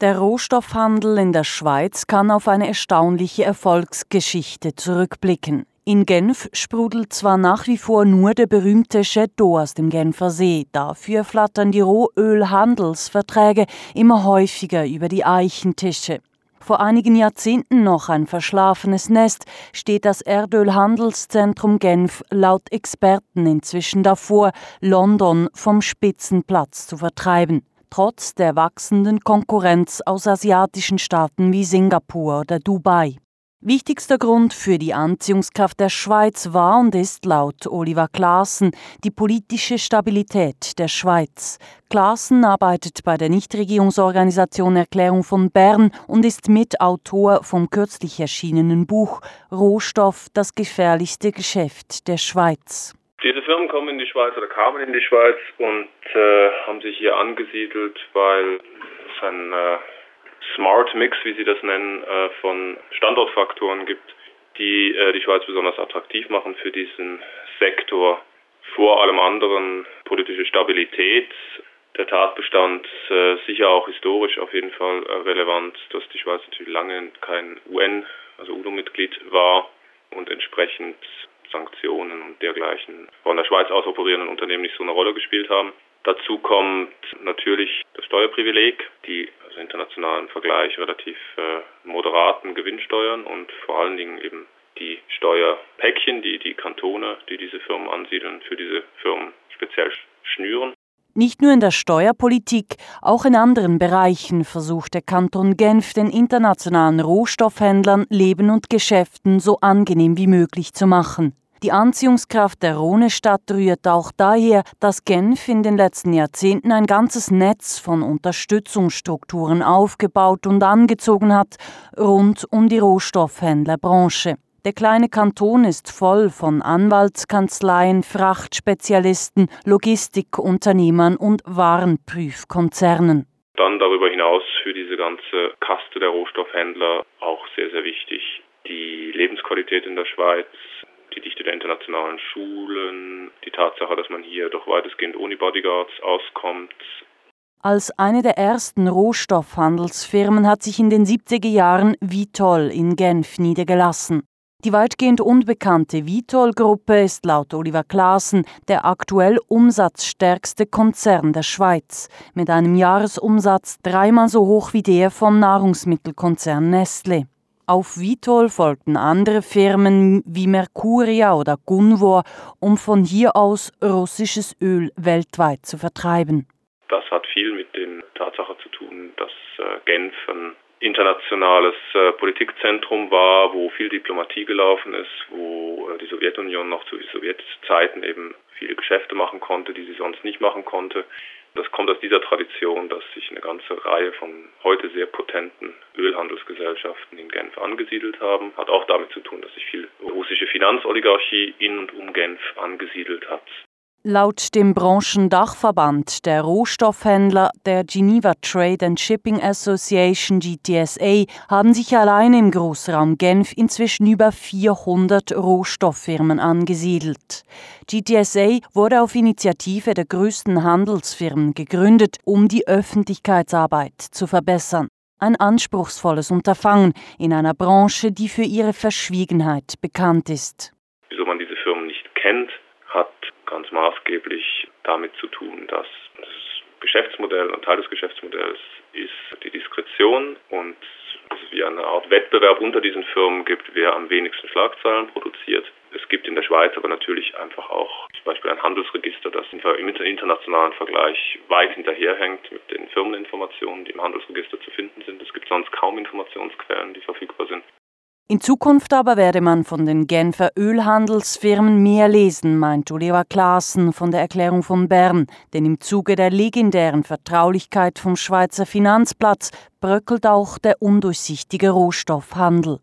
Der Rohstoffhandel in der Schweiz kann auf eine erstaunliche Erfolgsgeschichte zurückblicken. In Genf sprudelt zwar nach wie vor nur der berühmte d'eau aus dem Genfer See, dafür flattern die Rohölhandelsverträge immer häufiger über die Eichentische. Vor einigen Jahrzehnten noch ein verschlafenes Nest, steht das Erdölhandelszentrum Genf laut Experten inzwischen davor, London vom Spitzenplatz zu vertreiben trotz der wachsenden Konkurrenz aus asiatischen Staaten wie Singapur oder Dubai. Wichtigster Grund für die Anziehungskraft der Schweiz war und ist laut Oliver Klaassen die politische Stabilität der Schweiz. Klaassen arbeitet bei der Nichtregierungsorganisation Erklärung von Bern und ist Mitautor vom kürzlich erschienenen Buch Rohstoff, das gefährlichste Geschäft der Schweiz. Diese Firmen kommen in die Schweiz oder kamen in die Schweiz und äh, haben sich hier angesiedelt, weil es ein äh, Smart Mix, wie sie das nennen, äh, von Standortfaktoren gibt, die äh, die Schweiz besonders attraktiv machen für diesen Sektor. Vor allem anderen politische Stabilität, der Tatbestand äh, sicher auch historisch auf jeden Fall äh, relevant, dass die Schweiz natürlich lange kein UN, also UNO-Mitglied war und entsprechend Sanktionen und dergleichen von der Schweiz aus operierenden Unternehmen nicht so eine Rolle gespielt haben. Dazu kommt natürlich das Steuerprivileg, die also internationalen Vergleich relativ äh, moderaten Gewinnsteuern und vor allen Dingen eben die Steuerpäckchen, die die Kantone, die diese Firmen ansiedeln, für diese Firmen speziell schnüren. Nicht nur in der Steuerpolitik, auch in anderen Bereichen versucht der Kanton Genf den internationalen Rohstoffhändlern Leben und Geschäften so angenehm wie möglich zu machen. Die Anziehungskraft der Rhonestadt rührt auch daher, dass Genf in den letzten Jahrzehnten ein ganzes Netz von Unterstützungsstrukturen aufgebaut und angezogen hat rund um die Rohstoffhändlerbranche. Der kleine Kanton ist voll von Anwaltskanzleien, Frachtspezialisten, Logistikunternehmern und Warenprüfkonzernen. Dann darüber hinaus für diese ganze Kaste der Rohstoffhändler auch sehr, sehr wichtig die Lebensqualität in der Schweiz, die Dichte der internationalen Schulen, die Tatsache, dass man hier doch weitestgehend ohne Bodyguards auskommt, als eine der ersten Rohstoffhandelsfirmen hat sich in den 70er Jahren Vitol in Genf niedergelassen. Die weitgehend unbekannte Vitol-Gruppe ist laut Oliver Klaassen der aktuell umsatzstärkste Konzern der Schweiz, mit einem Jahresumsatz dreimal so hoch wie der vom Nahrungsmittelkonzern Nestle. Auf Vitol folgten andere Firmen wie Mercuria oder Gunvor, um von hier aus russisches Öl weltweit zu vertreiben. Das hat viel mit der Tatsache zu tun, dass äh, Genf ein internationales äh, Politikzentrum war, wo viel Diplomatie gelaufen ist, wo äh, die Sowjetunion noch zu Sowjetzeiten eben viele Geschäfte machen konnte, die sie sonst nicht machen konnte. Das kommt aus dieser Tradition, dass sich eine ganze Reihe von heute sehr potenten Ölhandelsgesellschaften in Genf angesiedelt haben. Hat auch damit zu tun, dass sich viel russische Finanzoligarchie in und um Genf angesiedelt hat. Laut dem Branchendachverband der Rohstoffhändler der Geneva Trade and Shipping Association GTSA haben sich allein im Großraum Genf inzwischen über 400 Rohstofffirmen angesiedelt. GTSA wurde auf Initiative der größten Handelsfirmen gegründet, um die Öffentlichkeitsarbeit zu verbessern. Ein anspruchsvolles Unterfangen in einer Branche, die für ihre Verschwiegenheit bekannt ist. Wieso man diese Firmen nicht kennt, hat ganz maßgeblich damit zu tun, dass das Geschäftsmodell und Teil des Geschäftsmodells ist die Diskretion und es wie eine Art Wettbewerb unter diesen Firmen gibt, wer am wenigsten Schlagzeilen produziert. Es gibt in der Schweiz aber natürlich einfach auch zum Beispiel ein Handelsregister, das im internationalen Vergleich weit hinterherhängt mit den Firmeninformationen, die im Handelsregister zu finden sind. Es gibt sonst kaum Informationsquellen, die verfügbar sind. In Zukunft aber werde man von den Genfer Ölhandelsfirmen mehr lesen, meint Oliver Klaassen von der Erklärung von Bern, denn im Zuge der legendären Vertraulichkeit vom Schweizer Finanzplatz bröckelt auch der undurchsichtige Rohstoffhandel.